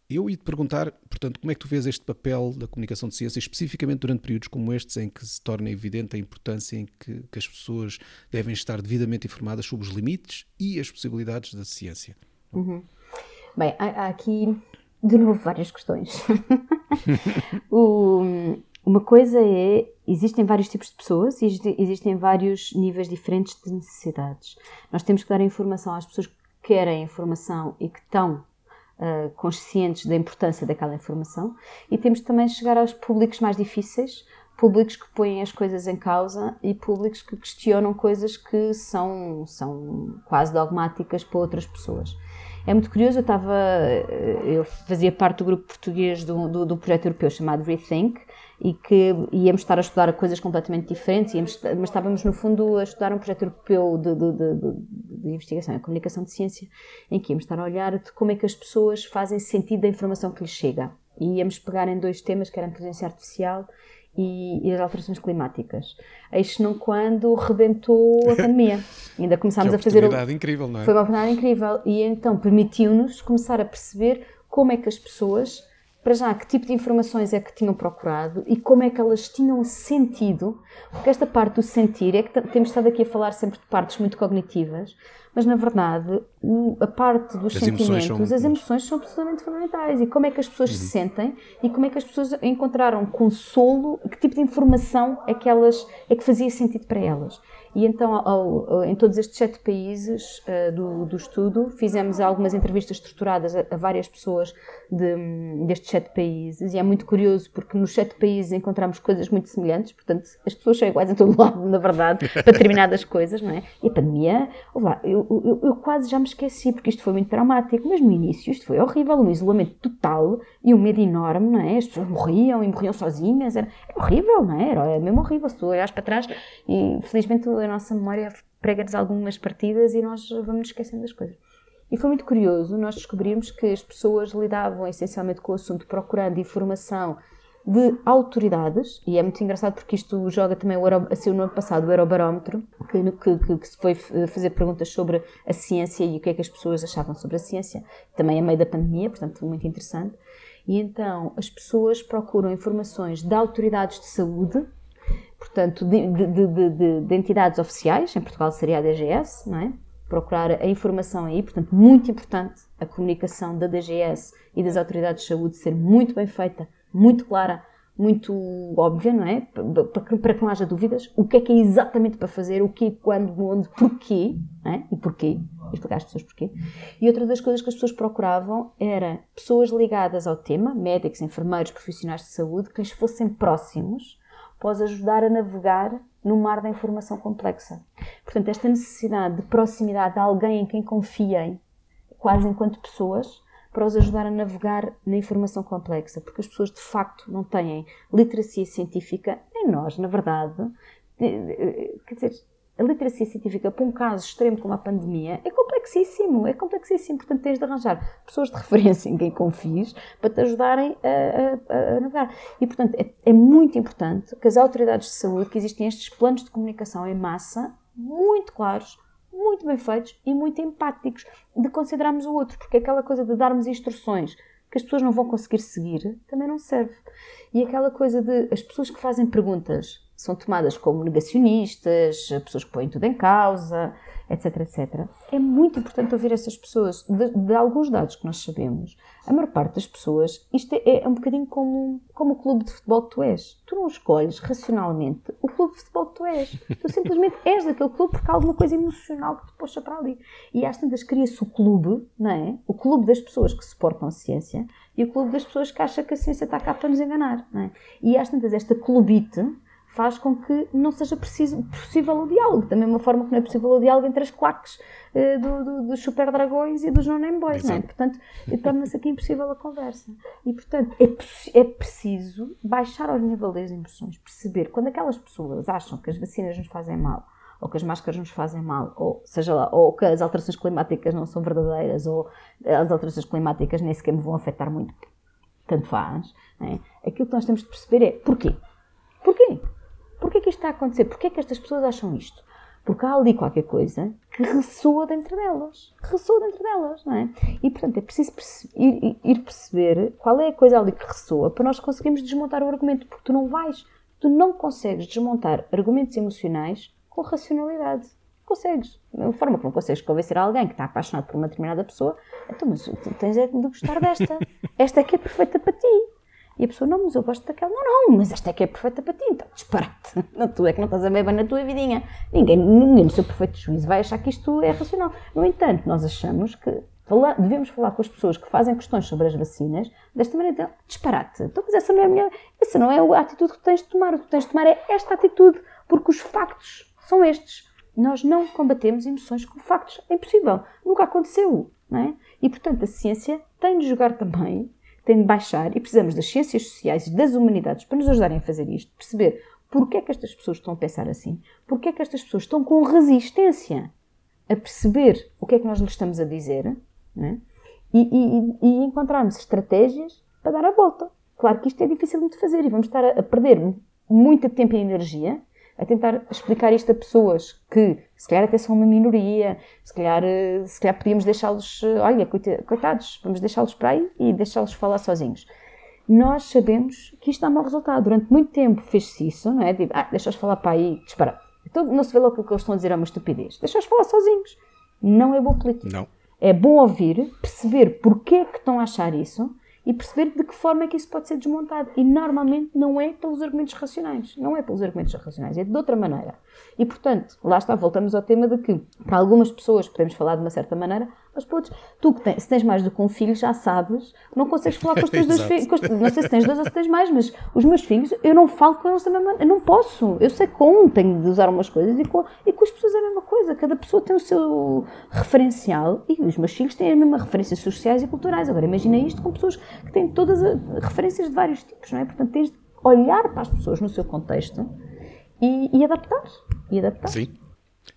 Eu ia te perguntar, portanto, como é que tu vês este papel da comunicação de ciência, especificamente durante períodos como estes, em que se torna evidente a importância em que, que as pessoas devem estar devidamente informadas sobre os limites e as possibilidades da ciência? Uhum. Bem, há, há, aqui, de novo, várias questões. o, uma coisa é, existem vários tipos de pessoas e existem vários níveis diferentes de necessidades. Nós temos que dar informação às pessoas que querem informação e que estão uh, conscientes da importância daquela informação e temos também chegar aos públicos mais difíceis, públicos que põem as coisas em causa e públicos que questionam coisas que são, são quase dogmáticas para outras pessoas. É muito curioso, eu estava, eu fazia parte do grupo português do, do, do projeto europeu chamado Rethink, e que íamos estar a estudar coisas completamente diferentes, íamos, mas estávamos no fundo a estudar um projeto europeu de, de, de, de investigação e comunicação de ciência, em que íamos estar a olhar de como é que as pessoas fazem sentido da informação que lhes chega. E íamos pegar em dois temas, que eram a inteligência artificial e, e, as alterações climáticas. Eis não quando rebentou a pandemia. Ainda começámos a fazer. Foi uma oportunidade incrível, não é? Foi uma oportunidade incrível. E então permitiu-nos começar a perceber como é que as pessoas para já, que tipo de informações é que tinham procurado e como é que elas tinham sentido, porque esta parte do sentir é que temos estado aqui a falar sempre de partes muito cognitivas, mas na verdade o, a parte dos as sentimentos, emoções são... as emoções são absolutamente fundamentais e como é que as pessoas uhum. se sentem e como é que as pessoas encontraram consolo, que tipo de informação é que elas é que fazia sentido para elas. E então, ao, ao, em todos estes sete países uh, do, do, estudo, fizemos algumas entrevistas estruturadas a, a várias pessoas de, destes sete países. E é muito curioso porque nos sete países encontramos coisas muito semelhantes. Portanto, as pessoas são iguais em todo lado, na verdade, para determinadas coisas, não é? E a pandemia, lá, eu, eu, eu, quase já me esqueci porque isto foi muito traumático. Mas no início isto foi horrível, um isolamento total e um medo enorme, não é? As pessoas morriam e morriam sozinhas. Era, era horrível, não é? Era mesmo horrível. Se tu olhas para trás e felizmente a nossa memória prega-nos algumas partidas e nós vamos esquecendo das coisas. E foi muito curioso nós descobrirmos que as pessoas lidavam essencialmente com o assunto procurando informação de autoridades, e é muito engraçado porque isto joga também o Euro, assim, no ano passado o Eurobarómetro, que, que, que, se foi fazer perguntas sobre a ciência e o que é que as pessoas achavam sobre a ciência, também a meio da pandemia, portanto muito interessante. E então as pessoas procuram informações de autoridades de saúde portanto, de, de, de, de, entidades oficiais, em Portugal seria a DGS, não é? procurar a informação aí, portanto, muito importante a comunicação da DGS e das autoridades de saúde ser muito bem feita, muito clara, muito óbvia, não é? Para, que não haja dúvidas. O que é que é exatamente para fazer, o que, quando, onde, porquê, é? e porquê, explicar às pessoas porquê. E outra das coisas que as pessoas procuravam era pessoas ligadas ao tema, médicos, enfermeiros, profissionais de saúde, que lhes fossem próximos, pode ajudar a navegar no mar da informação complexa. Portanto, esta necessidade de proximidade de alguém em quem confiem, quase enquanto pessoas, para os ajudar a navegar na informação complexa, porque as pessoas de facto não têm literacia científica, nem nós, na verdade. Quer dizer, a literacia científica para um caso extremo como a pandemia é complexíssimo, é complexíssimo. Portanto, tens de arranjar pessoas de referência em quem confies para te ajudarem a, a, a navegar. E, portanto, é, é, muito importante que as autoridades de saúde, que existem estes planos de comunicação em massa, muito claros, muito bem feitos e muito empáticos, de considerarmos o outro, porque aquela coisa de darmos instruções que as pessoas não vão conseguir seguir, também não serve. E aquela coisa de as pessoas que fazem perguntas são tomadas como negacionistas, pessoas que põem tudo em causa, etc, etc. É muito importante ouvir essas pessoas. De, de, alguns dados que nós sabemos, a maior parte das pessoas, isto é, é, um bocadinho como, como o clube de futebol que tu és. Tu não escolhes racionalmente o clube de futebol que tu és. Tu simplesmente és daquele clube porque há alguma coisa emocional que te puxa para ali. E às tantas cria-se o clube, não é? O clube das pessoas que suportam a ciência e o clube das pessoas que acham que a ciência está cá para nos enganar, não é? E às tantas esta clubite faz com que não seja preciso, possível o diálogo. Da mesma forma que não é possível o diálogo entre as claques uh, do, do, dos super dragões e dos non boys. Não é? Portanto, torna-se aqui impossível a conversa. E, portanto, é, é preciso baixar aos níveis das emoções, perceber quando aquelas pessoas acham que as vacinas nos fazem mal ou que as máscaras nos fazem mal, ou seja lá, ou que as alterações climáticas não são verdadeiras, ou as alterações climáticas nem sequer me vão afetar muito, tanto faz. É? Aquilo que nós temos de perceber é porquê? Porquê? Porquê que isto está a acontecer? Porquê que estas pessoas acham isto? Porque há ali qualquer coisa que ressoa dentro delas. Que ressoa dentro delas, não é? E, portanto, é preciso perce ir, ir, perceber qual é a coisa ali que ressoa para nós conseguirmos desmontar o argumento. Porque tu não vais, tu não consegues desmontar argumentos emocionais com racionalidade. Consegues. Da forma não consegues convencer alguém que está apaixonado por uma determinada pessoa, então, mas tu tens é de gostar desta. Esta é que é perfeita para ti. E a pessoa, não, mas eu gosto daquela. Não, não, mas esta é que é perfeita para ti. Então, disparate. Não, tu é que não estás a ver bem na tua vidinha. Ninguém, ninguém no seu perfeito juízo vai achar que isto é racional. No entanto, nós achamos que devemos falar com as pessoas que fazem questões sobre as vacinas desta maneira. Então, disparate. Então, mas essa não é a minha. Essa não é a atitude que tens de tomar. O que tens de tomar é esta atitude, porque os factos são estes. Nós não combatemos emoções com factos. É impossível. Nunca aconteceu. Não é? E, portanto, a ciência tem de jogar também tem de baixar e precisamos das ciências sociais e das humanidades para nos ajudarem a fazer isto, perceber porque é que estas pessoas estão a pensar assim, porque é que estas pessoas estão com resistência a perceber o que é que nós lhes estamos a dizer né? e, e, e, encontrarmos estratégias para dar a volta. Claro que isto é difícil de fazer e vamos estar a, a perder muito tempo e energia a tentar explicar isto a pessoas que se calhar até são uma minoria, se calhar, eh, se calhar podíamos deixá-los, eh, olha, coitados, vamos deixá-los para aí e deixá-los falar sozinhos. Nós sabemos que isto dá mau resultado. Durante muito tempo fez-se isso, não é? Tipo, ah, deixa-os falar para aí, disparar. Então não se vê logo que o que eles estão a dizer é uma estupidez. Deixa-os falar sozinhos. Não é boa política. Não. É bom ouvir, perceber porque é que estão a achar isso e perceber de que forma é que isso pode ser desmontado. E normalmente não é pelos argumentos racionais. Não é pelos argumentos racionais, é de outra maneira. E portanto, lá está, voltamos ao tema de que para algumas pessoas podemos falar de uma certa maneira, para outros, tu que tens, se tens mais do que um filho, já sabes, não consegues falar com os teus dois filhos. Não sei se tens dois ou se tens mais, mas os meus filhos, eu não falo com eles da mesma maneira. Eu não posso. Eu sei com um tenho de usar umas coisas e com, e com as pessoas é a mesma coisa. Cada pessoa tem o seu referencial e os meus filhos têm a mesma referências sociais e culturais. Agora imagina isto com pessoas que têm todas as referências de vários tipos, não é? Portanto, tens de olhar para as pessoas no seu contexto e, e adaptar. E adaptar. Sim.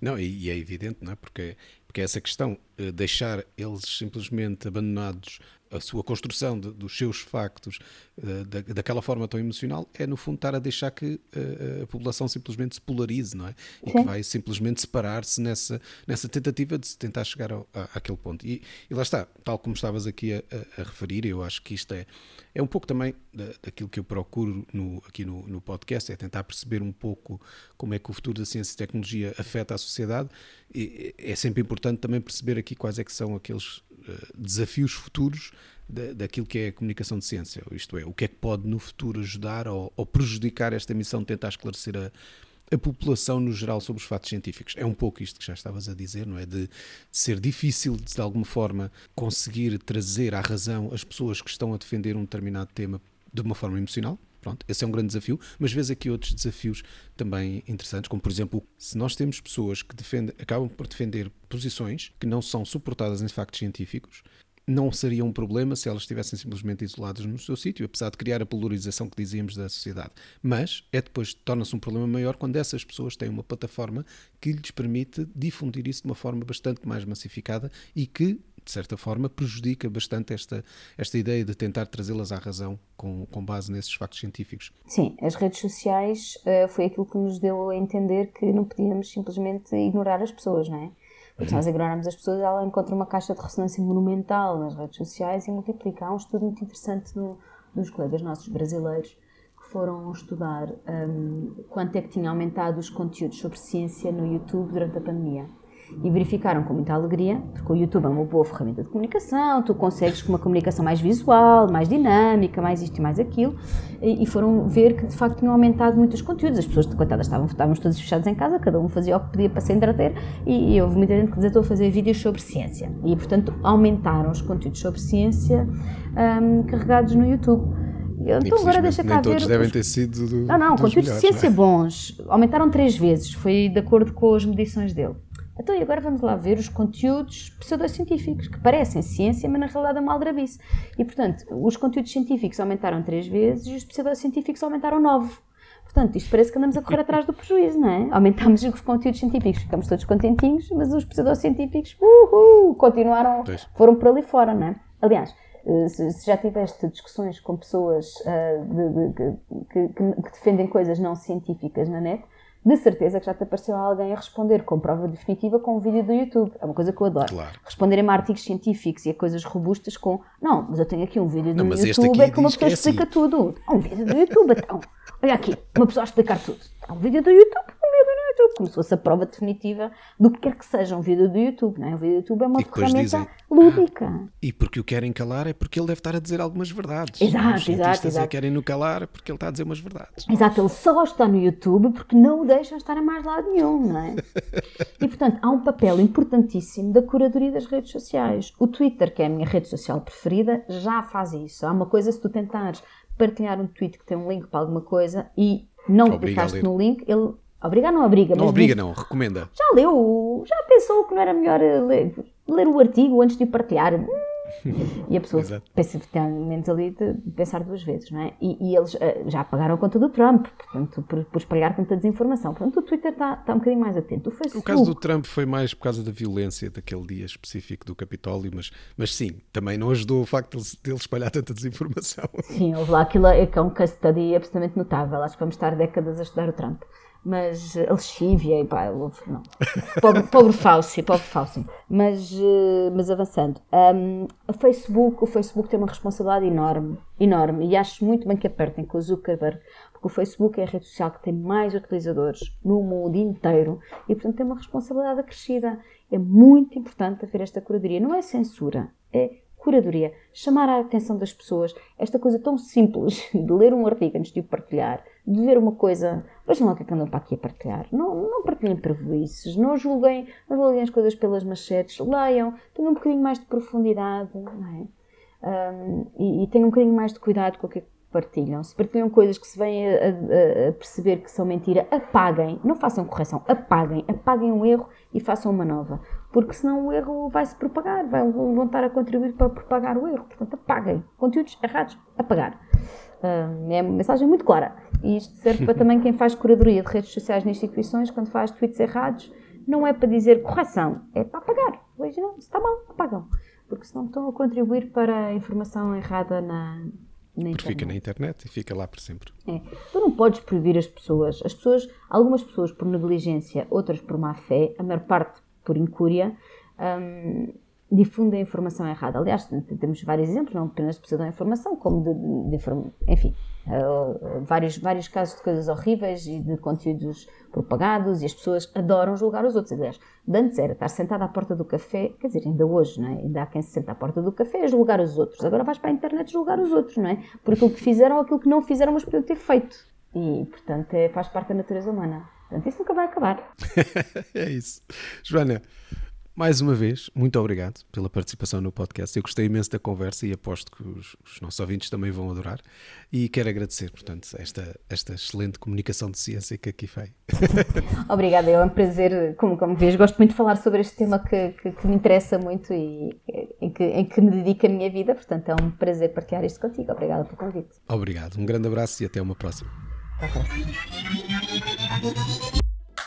Não, e, e, é evidente, não é? Porque, porque essa questão, eh, deixar eles simplesmente abandonados a sua construção de, dos seus factos uh, da, daquela forma tão emocional é no fundo estar a deixar que uh, a população simplesmente se polarize, não é? E Sim. que vai simplesmente separar-se nessa, nessa tentativa de se tentar chegar ao, a, àquele ponto. E, e, lá está, tal como estavas aqui a, a, a, referir, eu acho que isto é, é um pouco também da, daquilo que eu procuro no, aqui no, no podcast, é tentar perceber um pouco como é que o futuro da ciência e tecnologia afeta a sociedade. E é sempre importante também perceber aqui quais é que são aqueles eh, desafios futuros da, daquilo que é a comunicação de ciência, isto é, o que é que pode no futuro ajudar ou, ou prejudicar esta missão de tentar esclarecer a, a população no geral sobre os fatos científicos. É um pouco isto que já estavas a dizer, não é? De ser difícil, de, de alguma forma, conseguir trazer à razão as pessoas que estão a defender um determinado tema de uma forma emocional. Pronto, esse é um grande desafio, mas vês aqui outros desafios também interessantes, como por exemplo, se nós temos pessoas que defendem, acabam por defender posições que não são suportadas em factos científicos, não seria um problema se elas estivessem simplesmente isoladas no seu sítio, apesar de criar a polarização que dizíamos da sociedade. Mas é depois torna-se um problema maior quando essas pessoas têm uma plataforma que lhes permite difundir isso de uma forma bastante mais massificada e que de certa forma, prejudica bastante esta, esta ideia de tentar trazê-las à razão com, com base nesses factos científicos. Sim, as redes sociais uh, foi aquilo que nos deu a entender que não podíamos simplesmente ignorar as pessoas, não é? Se nós ignorarmos as pessoas, ela encontra uma caixa de ressonância monumental nas redes sociais e multiplica. Há um estudo muito interessante dos colegas nossos brasileiros que foram estudar um, quanto é que tinha aumentado os conteúdos sobre ciência no YouTube durante a pandemia e verificaram com muita alegria, porque o YouTube é uma boa ferramenta de comunicação, tu consegues uma comunicação mais visual, mais dinâmica, mais isto e mais aquilo, e, foram ver que de facto tinham aumentado muito os conteúdos. As pessoas, coitadas, estavam, estávamos todos fechados em casa, cada um fazia o que podia para se entreter, e, e houve muita gente que desatou a fazer vídeos sobre ciência. E portanto aumentaram os conteúdos sobre ciência um, carregados no YouTube. Então agora deixa cá nem ver. todos devem ter sido. Do, não, não, conteúdos de ciência é? bons. Aumentaram três vezes, foi de acordo com as medições dele. Então, e agora vamos lá ver os conteúdos pseudocientíficos, que parecem ciência, mas na realidade é uma aldrabice. E, portanto, os conteúdos científicos aumentaram três vezes e os pseudocientíficos aumentaram nove. Portanto, isto parece que andamos a correr atrás do prejuízo, não é? Aumentamos os conteúdos científicos, ficamos todos contentinhos, mas os pseudocientíficos, uhul, continuaram, foram por ali fora, não é? Aliás, eh, se já tiveste discussões com pessoas uh, de, de, que, que, que defendem coisas não científicas na net, de certeza que já te apareceu alguém a responder com prova definitiva com um vídeo do YouTube. É uma coisa que eu adoro. Claro. Responderem-me a artigos científicos e a coisas robustas com não, mas eu tenho aqui um vídeo do não, YouTube é que uma pessoa que é explica assim. tudo. Um vídeo do YouTube, então. Olha aqui, uma pessoa a explicar tudo. Há um vídeo do YouTube, como se fosse a prova definitiva do que quer que seja um vídeo do YouTube, não é? O vídeo do YouTube é uma ferramenta dizem, lúdica. Ah, e porque o querem calar é porque ele deve estar a dizer algumas verdades. Exato, Os exato, exato. querem no calar porque ele está a dizer umas verdades. Exato, ele só está no YouTube porque não o deixam estar a mais lado nenhum, não é? e portanto, há um papel importantíssimo da curadoria das redes sociais. O Twitter, que é a minha rede social preferida, já faz isso. Há uma coisa, se tu tentares partilhar um tweet que tem um link para alguma coisa e não clicaste no link, ele Obrigar não obriga, Não obriga, não, recomenda. Já leu, já pensou que não era melhor ler, ler o artigo antes de o partilhar? E a pessoa pensa, tem menos ali de pensar duas vezes, não é? E, e eles uh, já pagaram a conta do Trump, portanto, por, por espalhar tanta desinformação. Portanto, o Twitter está tá um bocadinho mais atento. O, Facebook... o caso do Trump foi mais por causa da violência daquele dia específico do Capitólio, mas, mas sim, também não ajudou o facto de ele espalhar tanta desinformação. Sim, houve lá aquilo é, é um case study absolutamente notável. Acho que vamos estar décadas a estudar o Trump mas a lexívia, e pá, não. Pobre, pobre pobre Fauci. Mas, eh, mas avançando, um, a Facebook, o Facebook tem uma responsabilidade enorme, enorme, e acho muito bem que apertem com o Zuckerberg, porque o Facebook é a rede social que tem mais utilizadores no mundo inteiro e, portanto, tem uma responsabilidade acrescida. É muito importante haver esta curadoria. Não é censura, é curadoria. Chamar a atenção das pessoas, esta coisa tão simples de ler um artigo antes de o partilhar, de ver uma coisa, vejam lá o que é que andam para aqui a partilhar. Não, não partilhem prejuízos, não julguem, não julguem as coisas pelas machetes, leiam, tenham um bocadinho mais de profundidade, não é? Um, e, e tenham um bocadinho mais de cuidado com o que é que partilham. Se partilham coisas que se vêm a, a, a, perceber que são mentira, apaguem, não façam correção, apaguem, apaguem o erro e façam uma nova. Porque senão o erro vai se propagar, vai, vão estar a contribuir para propagar o erro. Portanto, apaguem. Conteúdos errados, apagar. Uh, é uma mensagem muito clara. E isto serve para também quem faz curadoria de redes sociais nas instituições, quando faz tweets errados, não é para dizer correção, é para apagar. Hoje não, se está mal, apagam. Porque senão estão a contribuir para a informação errada na, na Porque fica na internet e fica lá por sempre. É. Tu não podes proibir as pessoas. As pessoas, algumas pessoas por negligência, outras por má fé, a maior parte por incúria, um, difundem a informação errada. Aliás, temos vários exemplos, não apenas de pseudo-informação, como de, de, de enfim, uh, vários, vários casos de coisas horríveis e de conteúdos propagados e as pessoas adoram julgar os outros. Aliás, antes era estar sentado à porta do café, quer dizer, ainda hoje, não é? Ainda há quem se senta à porta do café a julgar os outros. Agora vais para a internet julgar os outros, não é? Por aquilo que fizeram ou aquilo que não fizeram, mas podiam ter feito. E, portanto, é, faz parte da natureza humana. Portanto, isso nunca vai acabar. é isso. Joana, mais uma vez, muito obrigado pela participação no podcast. Eu gostei imenso da conversa e aposto que os, os nossos ouvintes também vão adorar. E quero agradecer, portanto, esta, esta excelente comunicação de ciência que aqui foi. Obrigada, é um prazer, como, como vês, gosto muito de falar sobre este tema que, que, que me interessa muito e em que, em que me dedico a minha vida, portanto é um prazer partilhar isto contigo. Obrigada pelo convite. Obrigado, um grande abraço e até uma próxima. Até a próxima.